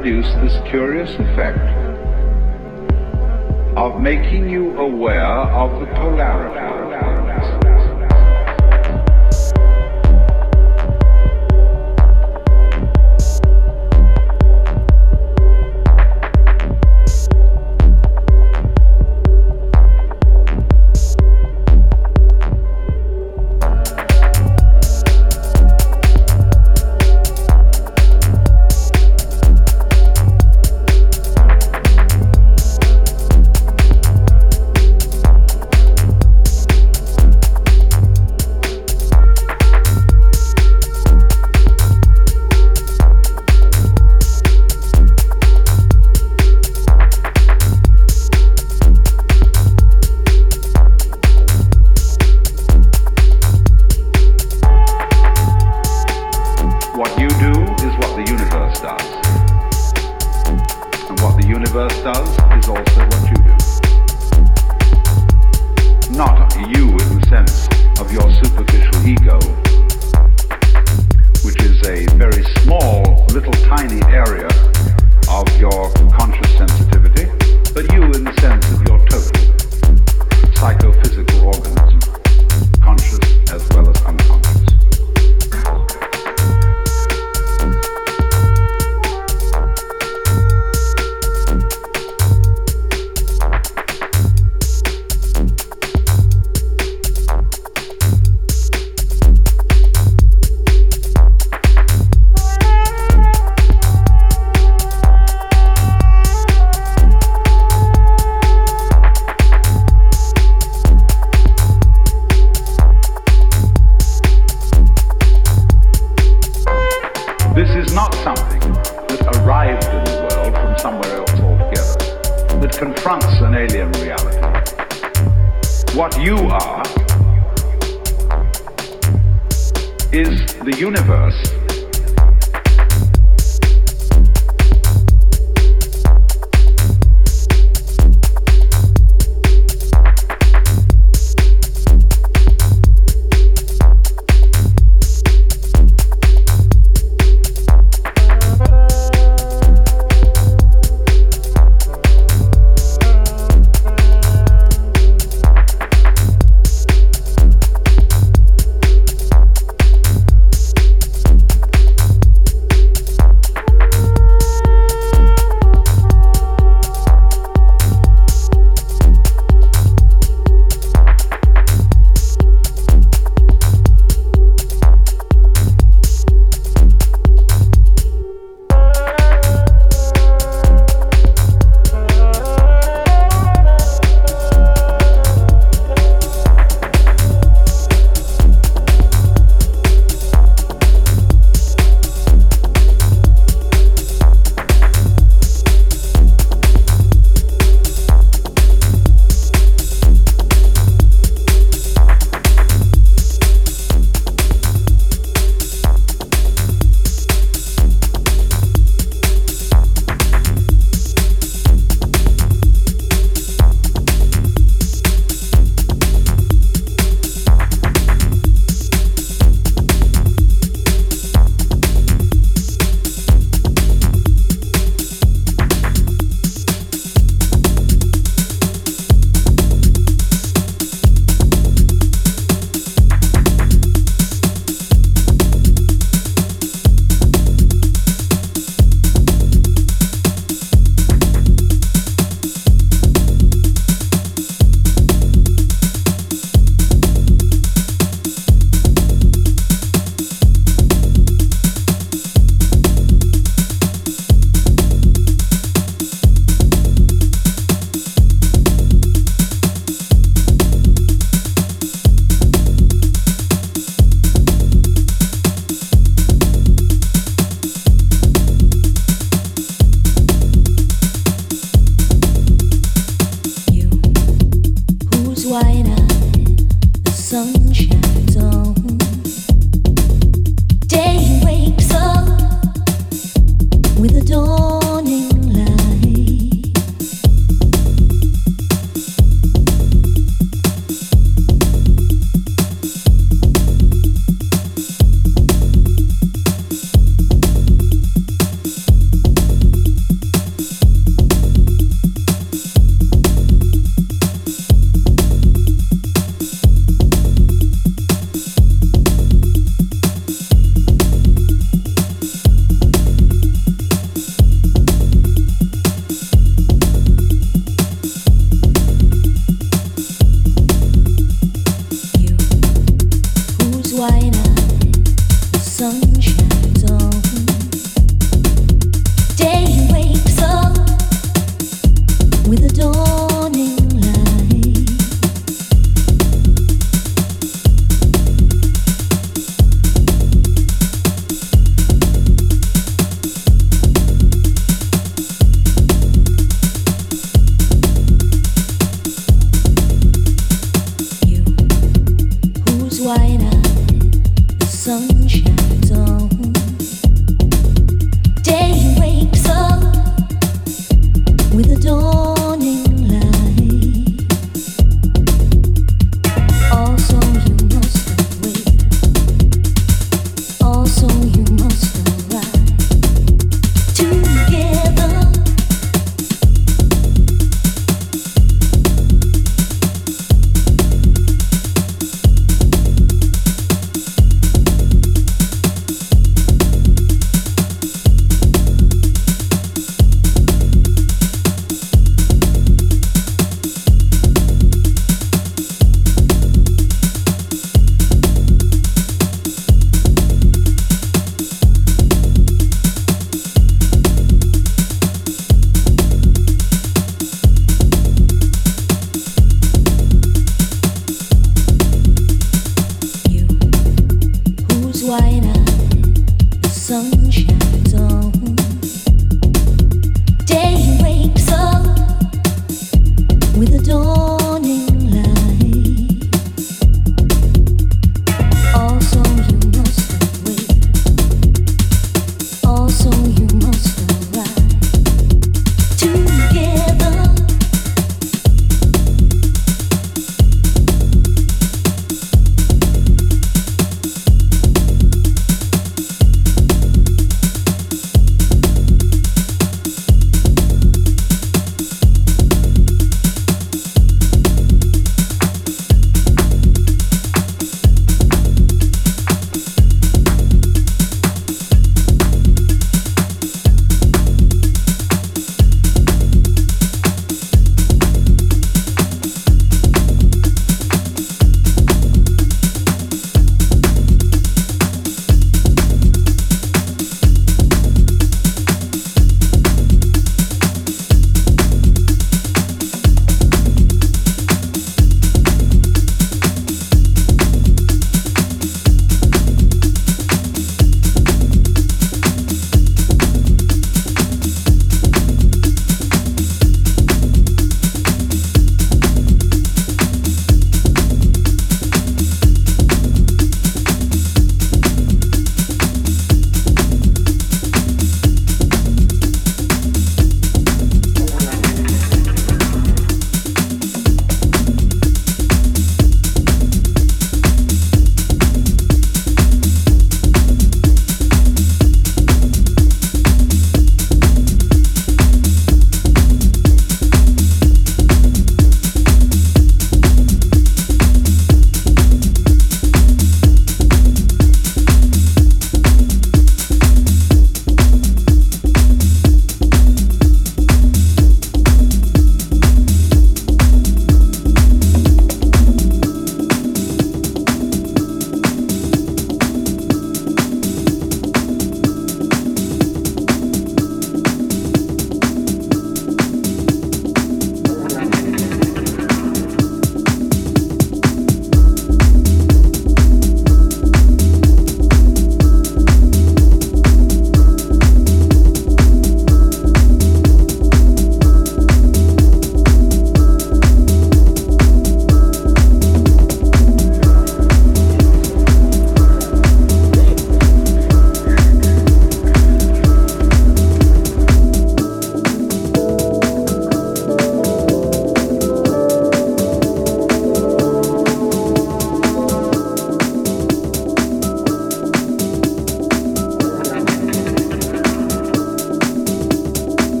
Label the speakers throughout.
Speaker 1: produce this curious effect of making you aware of the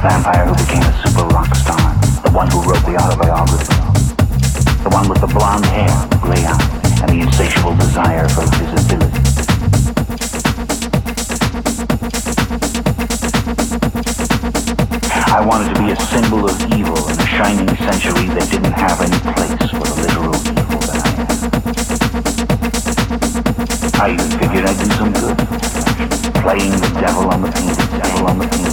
Speaker 2: vampire who became a super rock star, the one who wrote the autobiography, the one with the blonde hair, the gray eyes, and the insatiable desire for visibility. I wanted to be a symbol of evil in a shining century that didn't have any place for the literal evil that I am. I even figured I'd do some good, playing the devil on the painted, devil on the painted.